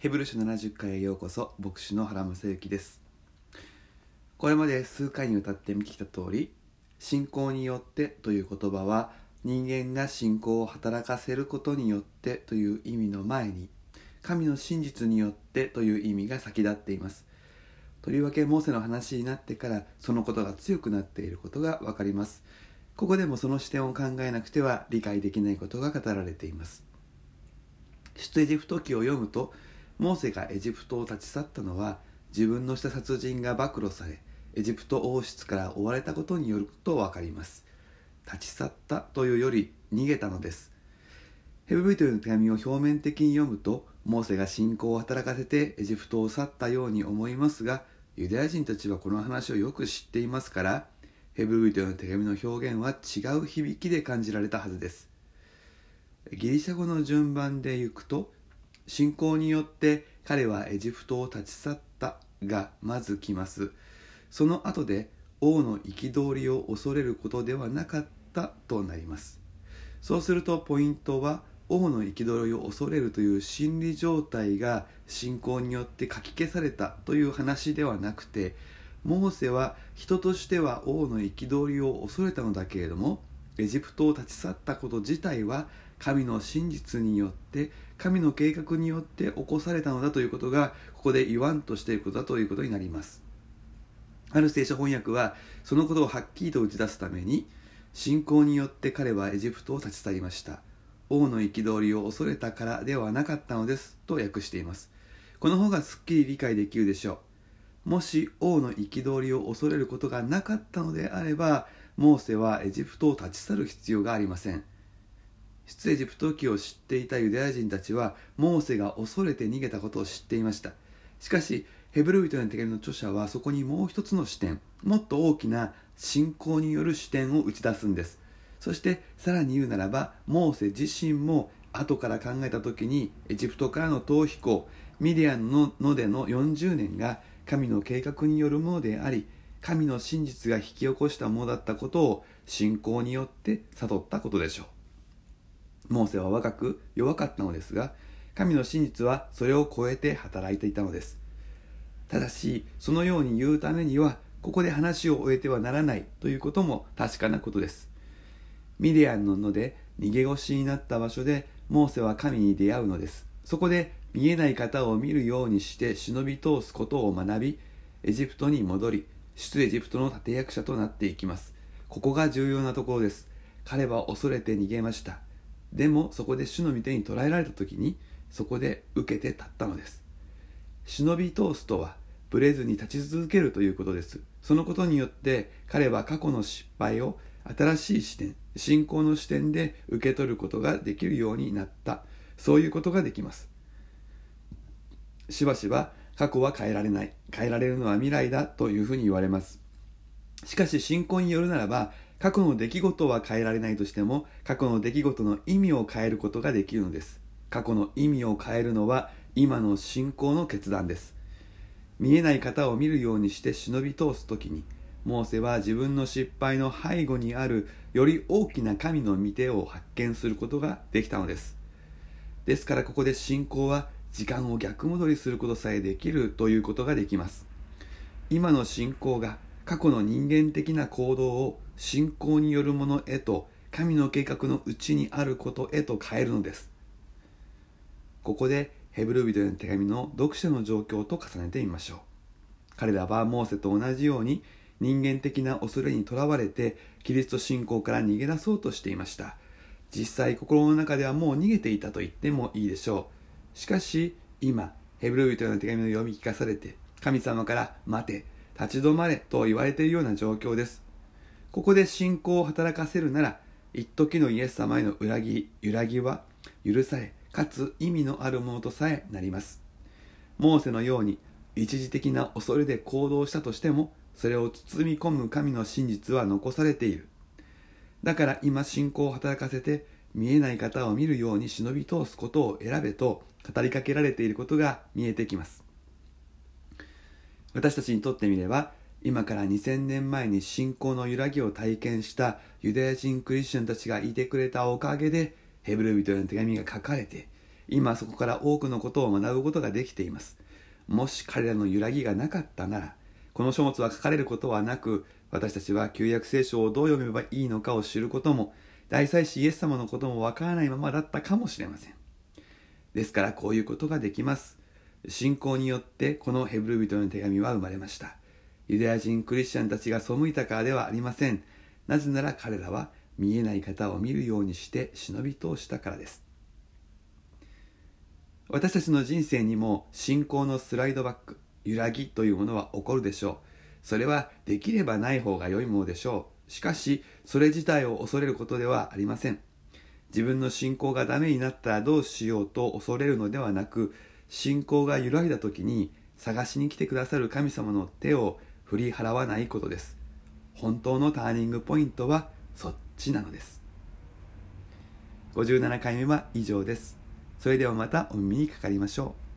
ヘブル書70回へようこそ牧師の原正幸です。これまで数回にわたって見てきた通り信仰によってという言葉は人間が信仰を働かせることによってという意味の前に神の真実によってという意味が先立っています。とりわけモーセの話になってからそのことが強くなっていることがわかります。ここでもその視点を考えなくては理解できないことが語られています。出エジプト記を読むとモーセがエジプトを立ち去ったのは自分のした殺人が暴露されエジプト王室から追われたことによると分かります。立ち去ったというより逃げたのです。ヘブル人の手紙を表面的に読むとモーセが信仰を働かせてエジプトを去ったように思いますがユダヤ人たちはこの話をよく知っていますからヘブル人の手紙の表現は違う響きで感じられたはずです。ギリシャ語の順番でいくと信仰によって彼はエジプトを立ち去ったがまず来ます。その後で王の憤りを恐れることではなかったとなります。そうするとポイントは王の憤りを恐れるという心理状態が信仰によってかき消されたという話ではなくてモーセは人としては王の憤りを恐れたのだけれどもエジプトを立ち去ったこと自体は神の真実によって神の計画によって起こされたのだということがここで言わんとしていることだということになります。ある聖書翻訳はそのことをはっきりと打ち出すために信仰によって彼はエジプトを立ち去りました。王の憤りを恐れたからではなかったのですと訳しています。この方がすっきり理解できるでしょう。もし王の憤りを恐れることがなかったのであればモーセはエジプトを立ち去る必要がありません。出エジプト記を知っていたユダヤ人たちはモーセが恐れて逃げたことを知っていました。しかしヘブル人の手紙の著者はそこにもう一つの視点もっと大きな信仰による視点を打ち出すんです。そしてさらに言うならばモーセ自身も後から考えた時にエジプトからの逃避行ミディアンののでの40年が神の計画によるものであり神の真実が引き起こしたものだったことを信仰によって悟ったことでしょう。モーセは若く弱かったのですが神の真実はそれを超えて働いていたのです。ただしそのように言うためにはここで話を終えてはならないということも確かなことです。ミディアンの野で逃げ腰になった場所でモーセは神に出会うのです。そこで見えない方を見るようにして忍び通すことを学びエジプトに戻り出エジプトの立役者となっていきます。ここが重要なところです。彼は恐れて逃げました。でもそこで主の御手に捕らえられた時にそこで受けて立ったのです。忍び通すとはブレずに立ち続けるということです。そのことによって彼は過去の失敗を新しい視点信仰の視点で受け取ることができるようになった。そういうことができます。しばしば過去は変えられない。変えられるのは未来だというふうに言われます。しかし信仰によるならば過去の出来事は変えられないとしても過去の出来事の意味を変えることができるのです。過去の意味を変えるのは今の信仰の決断です。見えない方を見るようにして忍び通す時にモーセは自分の失敗の背後にあるより大きな神の御手を発見することができたのです。ですからここで信仰は時間を逆戻りすることさえできるということができます。今の信仰が過去の人間的な行動を信仰によるものへと神の計画のうちにあることへと変えるのです。ここでヘブル人への手紙の読者の状況と重ねてみましょう。彼らはモーセと同じように人間的な恐れにとらわれてキリスト信仰から逃げ出そうとしていました。実際心の中ではもう逃げていたと言ってもいいでしょう。しかし今ヘブル人への手紙を読み聞かされて神様から待て立ち止まれと言われているような状況です。ここで信仰を働かせるなら一時のイエス様への裏切り揺らぎは許されかつ意味のあるものとさえなります。モーセのように一時的な恐れで行動したとしてもそれを包み込む神の真実は残されている。だから今信仰を働かせて見えない方を見るように忍び通すことを選べと語りかけられていることが見えてきます。私たちにとってみれば今から2000年前に信仰の揺らぎを体験したユダヤ人クリスチャンたちがいてくれたおかげでヘブル人への手紙が書かれて今そこから多くのことを学ぶことができています。もし彼らの揺らぎがなかったならこの書物は書かれることはなく私たちは旧約聖書をどう読めばいいのかを知ることも大祭司イエス様のこともわからないままだったかもしれません。ですからこういうことができます。信仰によってこのヘブル人の手紙は生まれました。ユダヤ人クリスチャンたちが背いたからではありません。なぜなら彼らは見えない方を見るようにして忍び通したからです。私たちの人生にも信仰のスライドバック揺らぎというものは起こるでしょう。それはできればない方が良いものでしょう。しかしそれ自体を恐れることではありません。自分の信仰がダメになったらどうしようと恐れるのではなく信仰が揺らいだ時に探しに来てくださる神様の手を振り払わないことです。本当のターニングポイントはそっちなのです。57回目は以上です。それではまたお耳にかかりましょう。